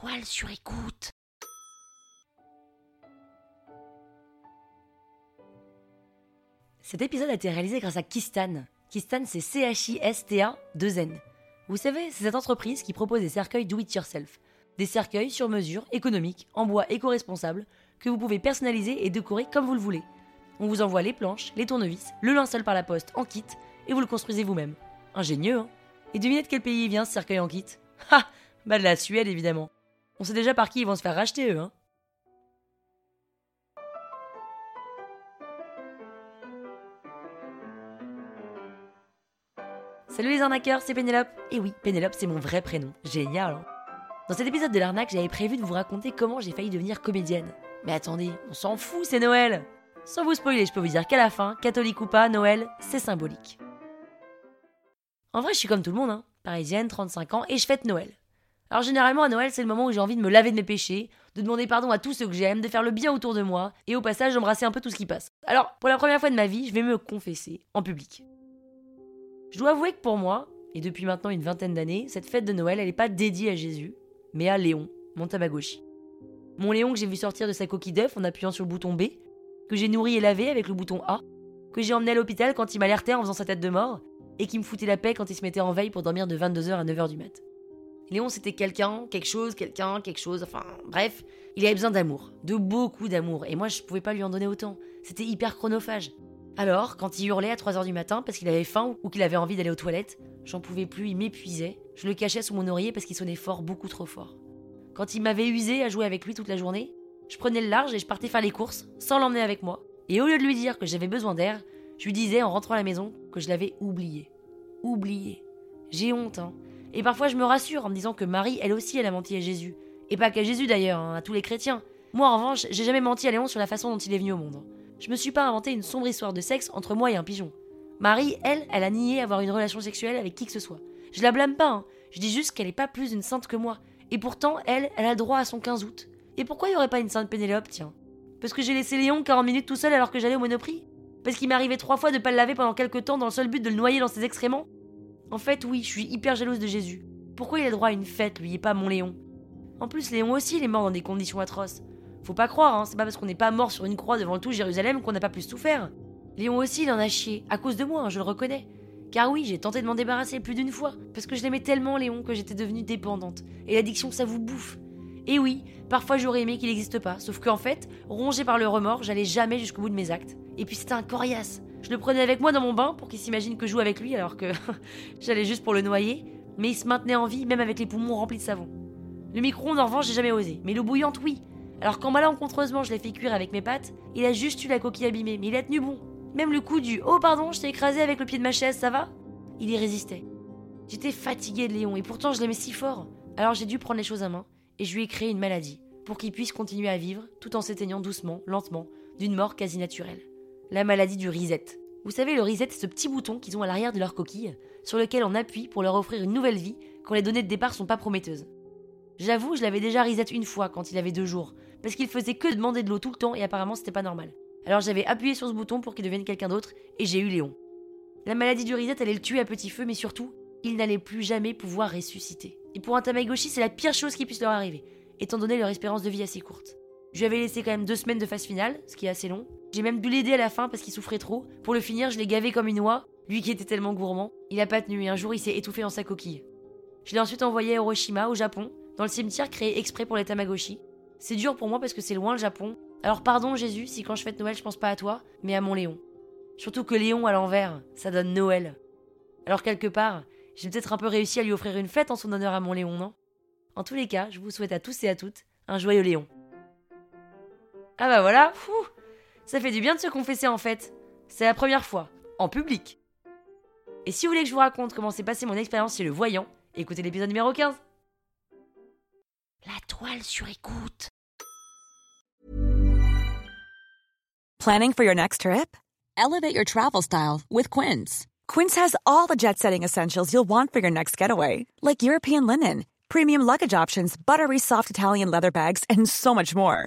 toile sur écoute. Cet épisode a été réalisé grâce à Kistan. Kistan, c'est C-H-I-S-T-A 2 N. Vous savez, c'est cette entreprise qui propose des cercueils do it yourself. Des cercueils sur mesure, économiques, en bois éco-responsable, que vous pouvez personnaliser et décorer comme vous le voulez. On vous envoie les planches, les tournevis, le linceul par la poste en kit et vous le construisez vous-même. Ingénieux, hein? Et devinez de quel pays vient ce cercueil en kit? Ha Bah de la Suède évidemment. On sait déjà par qui ils vont se faire racheter eux, hein Salut les arnaqueurs, c'est Pénélope. Et oui, Pénélope, c'est mon vrai prénom. Génial, hein Dans cet épisode de l'arnaque, j'avais prévu de vous raconter comment j'ai failli devenir comédienne. Mais attendez, on s'en fout, c'est Noël Sans vous spoiler, je peux vous dire qu'à la fin, catholique ou pas, Noël, c'est symbolique. En vrai, je suis comme tout le monde, hein. Parisienne, 35 ans, et je fête Noël. Alors généralement à Noël, c'est le moment où j'ai envie de me laver de mes péchés, de demander pardon à tous ceux que j'aime, de faire le bien autour de moi, et au passage d'embrasser un peu tout ce qui passe. Alors, pour la première fois de ma vie, je vais me confesser, en public. Je dois avouer que pour moi, et depuis maintenant une vingtaine d'années, cette fête de Noël, elle n'est pas dédiée à Jésus, mais à Léon, mon Tamagotchi. Mon Léon que j'ai vu sortir de sa coquille d'œuf en appuyant sur le bouton B, que j'ai nourri et lavé avec le bouton A, que j'ai emmené à l'hôpital quand il m'alertait en faisant sa tête de mort, et qui me foutait la paix quand il se mettait en veille pour dormir de 22h à 9h du mat. Léon, c'était quelqu'un, quelque chose, quelqu'un, quelque chose, enfin, bref, il avait besoin d'amour, de beaucoup d'amour, et moi je pouvais pas lui en donner autant. C'était hyper chronophage. Alors, quand il hurlait à 3h du matin parce qu'il avait faim ou qu'il avait envie d'aller aux toilettes, j'en pouvais plus, il m'épuisait. Je le cachais sous mon oreiller parce qu'il sonnait fort, beaucoup trop fort. Quand il m'avait usé à jouer avec lui toute la journée, je prenais le large et je partais faire les courses, sans l'emmener avec moi. Et au lieu de lui dire que j'avais besoin d'air, je lui disais en rentrant à la maison que je l'avais oublié. Oublié. J'ai honte, hein. Et parfois je me rassure en me disant que Marie, elle aussi, elle a menti à Jésus. Et pas qu'à Jésus d'ailleurs, hein, à tous les chrétiens. Moi en revanche, j'ai jamais menti à Léon sur la façon dont il est venu au monde. Je me suis pas inventé une sombre histoire de sexe entre moi et un pigeon. Marie, elle, elle a nié avoir une relation sexuelle avec qui que ce soit. Je la blâme pas, hein. je dis juste qu'elle est pas plus une sainte que moi. Et pourtant, elle, elle a droit à son 15 août. Et pourquoi y aurait pas une sainte Pénélope, tiens? Parce que j'ai laissé Léon 40 minutes tout seul alors que j'allais au Monoprix? Parce qu'il m'arrivait trois fois de pas le laver pendant quelques temps dans le seul but de le noyer dans ses excréments? En fait, oui, je suis hyper jalouse de Jésus. Pourquoi il a droit à une fête, lui, et pas mon Léon? En plus, Léon aussi, il est mort dans des conditions atroces. Faut pas croire, hein, c'est pas parce qu'on n'est pas mort sur une croix devant tout Jérusalem qu'on n'a pas plus souffert. Léon aussi, il en a chié, à cause de moi, hein, je le reconnais. Car oui, j'ai tenté de m'en débarrasser plus d'une fois, parce que je l'aimais tellement, Léon, que j'étais devenue dépendante. Et l'addiction, ça vous bouffe. Et oui, parfois j'aurais aimé qu'il n'existe pas, sauf qu'en fait, rongé par le remords, j'allais jamais jusqu'au bout de mes actes. Et puis c'était un coriace. Je le prenais avec moi dans mon bain pour qu'il s'imagine que je joue avec lui alors que j'allais juste pour le noyer, mais il se maintenait en vie même avec les poumons remplis de savon. Le micro-ondes en revanche j'ai jamais osé, mais l'eau bouillante oui. Alors quand malencontreusement je l'ai fait cuire avec mes pattes, il a juste eu la coquille abîmée, mais il a tenu bon. Même le coup du Oh pardon, je t'ai écrasé avec le pied de ma chaise, ça va? Il y résistait. J'étais fatiguée de Léon et pourtant je l'aimais si fort. Alors j'ai dû prendre les choses à main et je lui ai créé une maladie pour qu'il puisse continuer à vivre tout en s'éteignant doucement, lentement, d'une mort quasi naturelle. La maladie du reset. Vous savez, le reset, c'est ce petit bouton qu'ils ont à l'arrière de leur coquille, sur lequel on appuie pour leur offrir une nouvelle vie quand les données de départ sont pas prometteuses. J'avoue, je l'avais déjà reset une fois quand il avait deux jours, parce qu'il faisait que demander de l'eau tout le temps et apparemment c'était pas normal. Alors j'avais appuyé sur ce bouton pour qu'il devienne quelqu'un d'autre et j'ai eu Léon. La maladie du reset allait le tuer à petit feu, mais surtout, il n'allait plus jamais pouvoir ressusciter. Et pour un Tamagotchi, c'est la pire chose qui puisse leur arriver, étant donné leur espérance de vie assez courte. Je lui avais laissé quand même deux semaines de phase finale, ce qui est assez long. J'ai même dû l'aider à la fin parce qu'il souffrait trop. Pour le finir, je l'ai gavé comme une oie, lui qui était tellement gourmand. Il a pas tenu et un jour il s'est étouffé dans sa coquille. Je l'ai ensuite envoyé à Hiroshima, au Japon, dans le cimetière créé exprès pour les Tamagotchi. C'est dur pour moi parce que c'est loin le Japon. Alors pardon Jésus si quand je fête Noël je pense pas à toi, mais à mon Léon. Surtout que Léon à l'envers, ça donne Noël. Alors quelque part, j'ai peut-être un peu réussi à lui offrir une fête en son honneur à mon Léon, non? En tous les cas, je vous souhaite à tous et à toutes un joyeux Léon. Ah bah voilà, fou Ça fait du bien de se confesser en fait. C'est la première fois, en public. Et si vous voulez que je vous raconte comment s'est passée mon expérience chez le voyant, écoutez l'épisode numéro 15. La toile sur écoute. Planning for your next trip? Elevate your travel style with Quince. Quince has all the jet setting essentials you'll want for your next getaway, like European linen, premium luggage options, buttery soft Italian leather bags, and so much more.